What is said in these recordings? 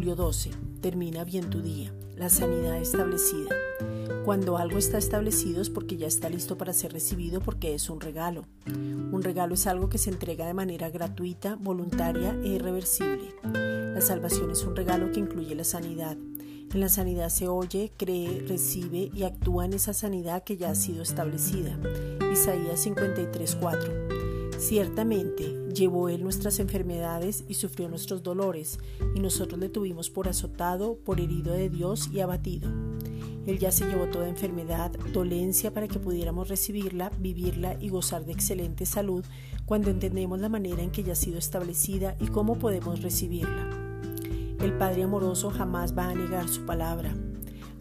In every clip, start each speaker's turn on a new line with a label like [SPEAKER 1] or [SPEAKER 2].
[SPEAKER 1] 12. Termina bien tu día. La sanidad establecida. Cuando algo está establecido es porque ya está listo para ser recibido porque es un regalo. Un regalo es algo que se entrega de manera gratuita, voluntaria e irreversible. La salvación es un regalo que incluye la sanidad. En la sanidad se oye, cree, recibe y actúa en esa sanidad que ya ha sido establecida. Isaías 53:4. Ciertamente llevó él nuestras enfermedades y sufrió nuestros dolores, y nosotros le tuvimos por azotado, por herido de Dios y abatido. Él ya se llevó toda enfermedad, dolencia para que pudiéramos recibirla, vivirla y gozar de excelente salud cuando entendemos la manera en que ya ha sido establecida y cómo podemos recibirla. El Padre amoroso jamás va a negar su palabra.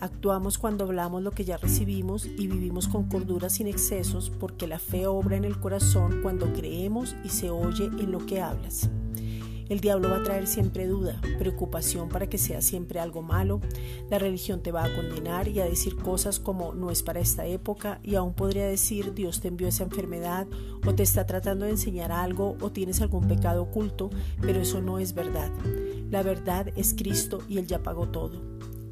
[SPEAKER 1] Actuamos cuando hablamos lo que ya recibimos y vivimos con cordura sin excesos porque la fe obra en el corazón cuando creemos y se oye en lo que hablas. El diablo va a traer siempre duda, preocupación para que sea siempre algo malo. La religión te va a condenar y a decir cosas como no es para esta época y aún podría decir Dios te envió esa enfermedad o te está tratando de enseñar algo o tienes algún pecado oculto, pero eso no es verdad. La verdad es Cristo y Él ya pagó todo.